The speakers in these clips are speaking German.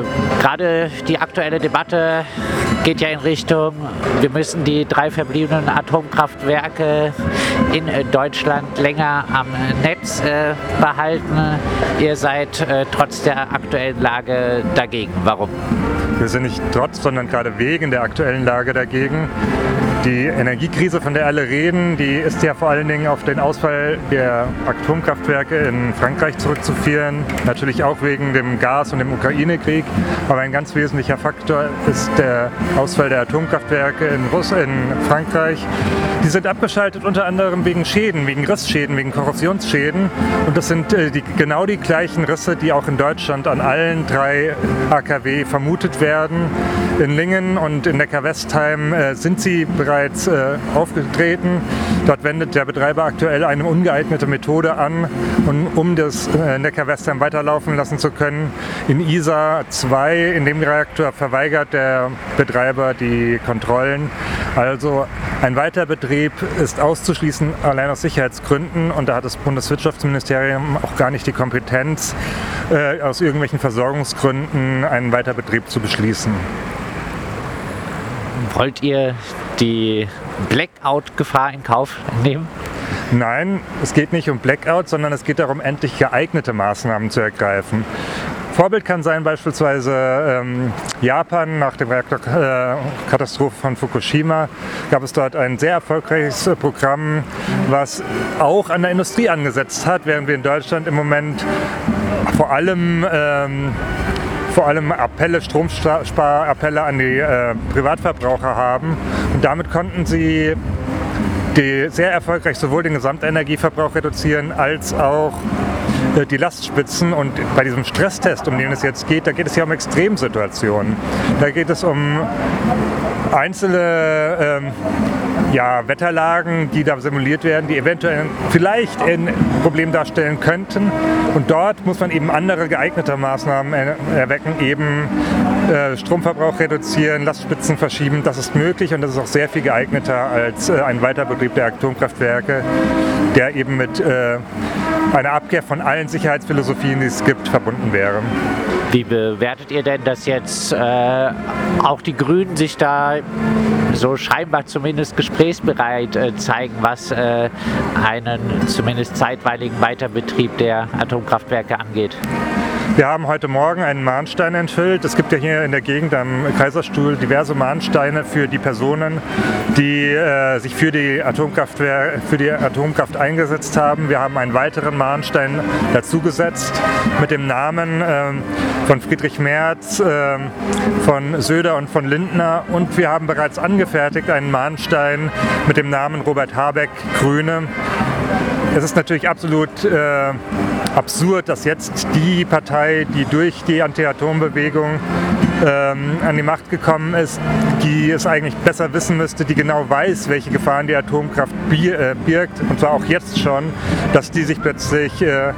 äh, gerade die aktuelle Debatte geht ja in Richtung, wir müssen die drei verbliebenen Atomkraftwerke in äh, Deutschland länger am Netz äh, behalten. Ihr seid äh, trotz der aktuellen Lage dagegen. Warum? Wir sind nicht trotz, sondern gerade wegen der aktuellen Lage dagegen. Die Energiekrise, von der alle reden, die ist ja vor allen Dingen auf den Ausfall der Atomkraftwerke in Frankreich zurückzuführen. Natürlich auch wegen dem Gas und dem Ukraine-Krieg. Aber ein ganz wesentlicher Faktor ist der Ausfall der Atomkraftwerke in, Russ in Frankreich. Die sind abgeschaltet unter anderem wegen Schäden, wegen Rissschäden, wegen Korrosionsschäden. Und das sind äh, die, genau die gleichen Risse, die auch in Deutschland an allen drei AKW vermutet werden. In Lingen und in Neckar-Westheim äh, sind sie bereits äh, aufgetreten. Dort wendet der Betreiber aktuell eine ungeeignete Methode an, um das äh, Neckar-Westheim weiterlaufen lassen zu können. In ISA 2, in dem Reaktor, verweigert der Betreiber die Kontrollen. Also ein Weiterbetrieb ist auszuschließen, allein aus Sicherheitsgründen. Und da hat das Bundeswirtschaftsministerium auch gar nicht die Kompetenz, äh, aus irgendwelchen Versorgungsgründen einen Weiterbetrieb zu beschließen. Wollt ihr die Blackout-Gefahr in Kauf nehmen? Nein, es geht nicht um Blackout, sondern es geht darum, endlich geeignete Maßnahmen zu ergreifen. Vorbild kann sein beispielsweise ähm, Japan nach der Reaktorkatastrophe von Fukushima gab es dort ein sehr erfolgreiches Programm, was auch an der Industrie angesetzt hat, während wir in Deutschland im Moment vor allem ähm, vor allem Appelle, Stromsparappelle an die äh, Privatverbraucher haben. Und damit konnten sie die sehr erfolgreich sowohl den Gesamtenergieverbrauch reduzieren als auch äh, die Lastspitzen. Und bei diesem Stresstest, um den es jetzt geht, da geht es ja um Extremsituationen. Da geht es um einzelne ähm, ja, Wetterlagen, die da simuliert werden, die eventuell vielleicht ein Problem darstellen könnten. Und dort muss man eben andere geeignete Maßnahmen er erwecken, eben äh, Stromverbrauch reduzieren, Lastspitzen verschieben. Das ist möglich und das ist auch sehr viel geeigneter als äh, ein Weiterbetrieb der Atomkraftwerke, der eben mit äh, einer Abkehr von allen Sicherheitsphilosophien, die es gibt, verbunden wäre. Wie bewertet ihr denn, dass jetzt auch die Grünen sich da so scheinbar zumindest gesprächsbereit zeigen, was einen zumindest zeitweiligen Weiterbetrieb der Atomkraftwerke angeht? Wir haben heute Morgen einen Mahnstein enthüllt. Es gibt ja hier in der Gegend am Kaiserstuhl diverse Mahnsteine für die Personen, die äh, sich für die, für die Atomkraft eingesetzt haben. Wir haben einen weiteren Mahnstein dazugesetzt mit dem Namen äh, von Friedrich Merz, äh, von Söder und von Lindner. Und wir haben bereits angefertigt einen Mahnstein mit dem Namen Robert Habeck, Grüne. Es ist natürlich absolut äh, absurd, dass jetzt die Partei, die durch die Anti-Atom-Bewegung ähm, an die Macht gekommen ist, die es eigentlich besser wissen müsste, die genau weiß, welche Gefahren die Atomkraft äh, birgt, und zwar auch jetzt schon, dass die sich plötzlich äh,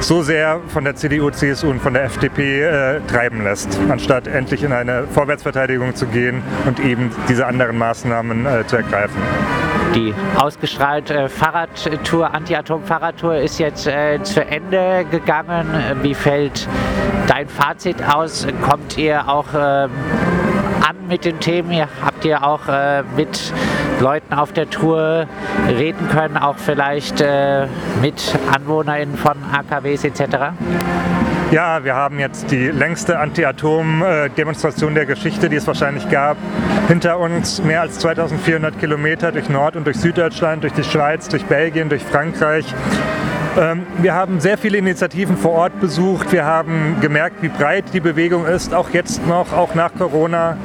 so sehr von der CDU, CSU und von der FDP äh, treiben lässt, anstatt endlich in eine Vorwärtsverteidigung zu gehen und eben diese anderen Maßnahmen äh, zu ergreifen. Die ausgestrahlte Fahrradtour, Anti-Atom-Fahrradtour ist jetzt äh, zu Ende gegangen. Wie fällt dein Fazit aus? Kommt ihr auch äh, an mit den Themen? Habt ihr auch äh, mit Leuten auf der Tour reden können, auch vielleicht äh, mit AnwohnerInnen von AKWs etc.? Ja, wir haben jetzt die längste Anti-Atom-Demonstration der Geschichte, die es wahrscheinlich gab, hinter uns. Mehr als 2400 Kilometer durch Nord- und durch Süddeutschland, durch die Schweiz, durch Belgien, durch Frankreich. Ähm, wir haben sehr viele Initiativen vor Ort besucht. Wir haben gemerkt, wie breit die Bewegung ist, auch jetzt noch, auch nach Corona.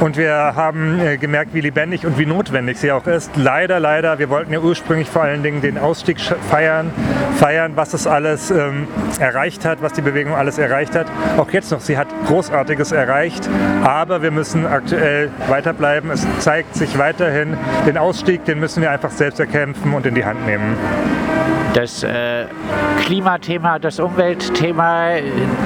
Und wir haben äh, gemerkt, wie lebendig und wie notwendig sie auch ist. Leider, leider, wir wollten ja ursprünglich vor allen Dingen den Ausstieg feiern, feiern, was es alles ähm, erreicht hat, was die Bewegung alles erreicht hat. Auch jetzt noch, sie hat Großartiges erreicht, aber wir müssen aktuell weiterbleiben. Es zeigt sich weiterhin, den Ausstieg, den müssen wir einfach selbst erkämpfen und in die Hand nehmen das äh, Klimathema, das Umweltthema,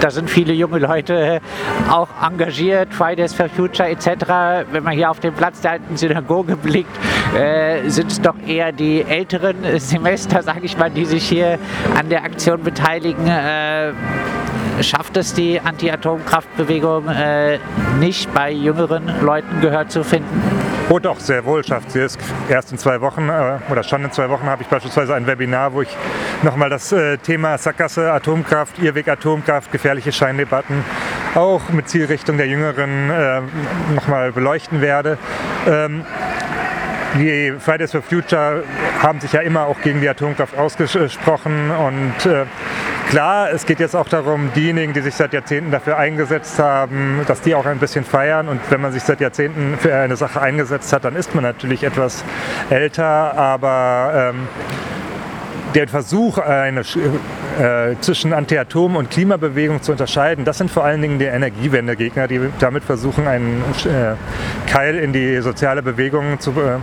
da sind viele junge Leute auch engagiert, Fridays for Future etc. Wenn man hier auf den Platz der alten Synagoge blickt, äh, sind es doch eher die älteren Semester, sage ich mal, die sich hier an der Aktion beteiligen. Äh, schafft es die Anti-Atomkraftbewegung äh, nicht bei jüngeren Leuten Gehör zu finden? Oh doch, sehr wohl schafft sie es. Erst in zwei Wochen äh, oder schon in zwei Wochen habe ich beispielsweise ein Webinar, wo ich nochmal das äh, Thema Sackgasse, Atomkraft, Irrweg Atomkraft, gefährliche Scheindebatten auch mit Zielrichtung der Jüngeren äh, nochmal beleuchten werde. Ähm, die Fridays for Future haben sich ja immer auch gegen die Atomkraft ausgesprochen und äh, klar, es geht jetzt auch darum, diejenigen, die sich seit Jahrzehnten dafür eingesetzt haben, dass die auch ein bisschen feiern. Und wenn man sich seit Jahrzehnten für eine Sache eingesetzt hat, dann ist man natürlich etwas älter, aber ähm, der Versuch, eine, äh, zwischen Anti-Atom- und Klimabewegung zu unterscheiden, das sind vor allen Dingen die Energiewendegegner, die damit versuchen, einen äh, Keil in die soziale Bewegung zu, äh,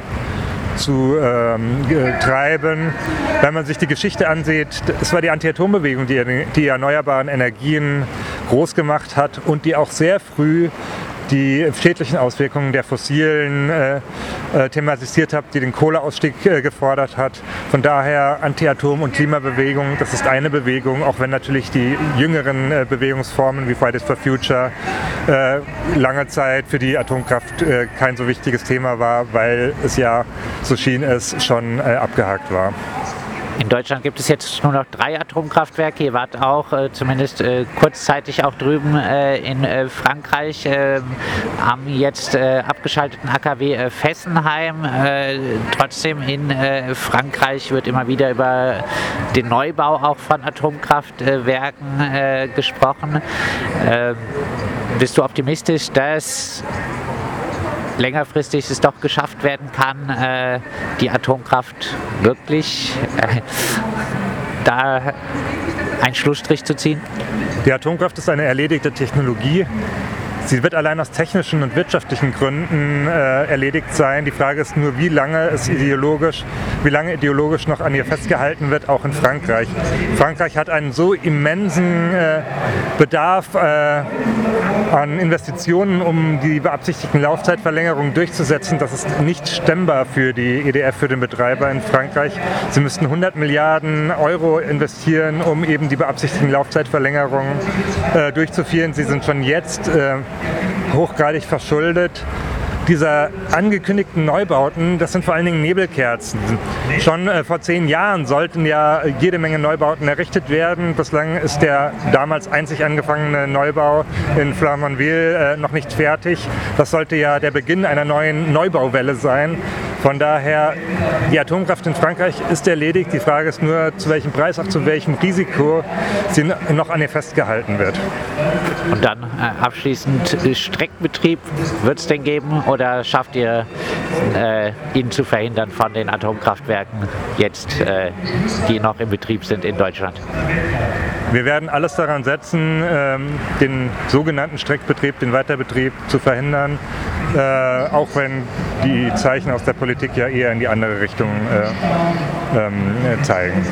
zu ähm, treiben. Wenn man sich die Geschichte ansieht, es war die Anti-Atom-Bewegung, die die erneuerbaren Energien groß gemacht hat und die auch sehr früh die schädlichen Auswirkungen der fossilen äh, äh, thematisiert habe, die den Kohleausstieg äh, gefordert hat. Von daher Anti-Atom- und Klimabewegung, das ist eine Bewegung, auch wenn natürlich die jüngeren äh, Bewegungsformen wie Fridays for Future äh, lange Zeit für die Atomkraft kein so wichtiges Thema war, weil es ja, so schien es, schon abgehakt war. In Deutschland gibt es jetzt nur noch drei Atomkraftwerke. Ihr wart auch äh, zumindest äh, kurzzeitig auch drüben äh, in äh, Frankreich ähm, am jetzt äh, abgeschalteten AKW äh, Fessenheim. trotzdem in Frankreich wird immer wieder über den Neubau auch von Atomkraftwerken gesprochen. Ähm, bist du optimistisch, dass längerfristig es doch geschafft werden kann, äh, die Atomkraft wirklich äh, da einen Schlussstrich zu ziehen? Die Atomkraft ist eine erledigte Technologie. Sie wird allein aus technischen und wirtschaftlichen Gründen äh, erledigt sein. Die Frage ist nur, wie lange es ideologisch, wie lange ideologisch noch an ihr festgehalten wird, auch in Frankreich. Frankreich hat einen so immensen äh, Bedarf äh, an Investitionen, um die beabsichtigten Laufzeitverlängerungen durchzusetzen. Das ist nicht stemmbar für die EDF, für den Betreiber in Frankreich. Sie müssten 100 Milliarden Euro investieren, um eben die beabsichtigten Laufzeitverlängerungen äh, durchzuführen. Sie sind schon jetzt äh, hochgradig verschuldet dieser angekündigten Neubauten, das sind vor allen Dingen Nebelkerzen. Schon äh, vor zehn Jahren sollten ja jede Menge Neubauten errichtet werden. Bislang ist der damals einzig angefangene Neubau in Flamanville äh, noch nicht fertig. Das sollte ja der Beginn einer neuen Neubauwelle sein. Von daher, die Atomkraft in Frankreich ist erledigt. Die Frage ist nur, zu welchem Preis, auch zu welchem Risiko sie noch an ihr festgehalten wird. Und dann äh, abschließend Streckenbetrieb wird es denn geben oder schafft ihr äh, ihn zu verhindern von den Atomkraftwerken jetzt, äh, die noch im Betrieb sind in Deutschland? Wir werden alles daran setzen, ähm, den sogenannten Streckbetrieb, den Weiterbetrieb zu verhindern, äh, auch wenn die Zeichen aus der Politik ja eher in die andere Richtung äh, ähm, zeigen.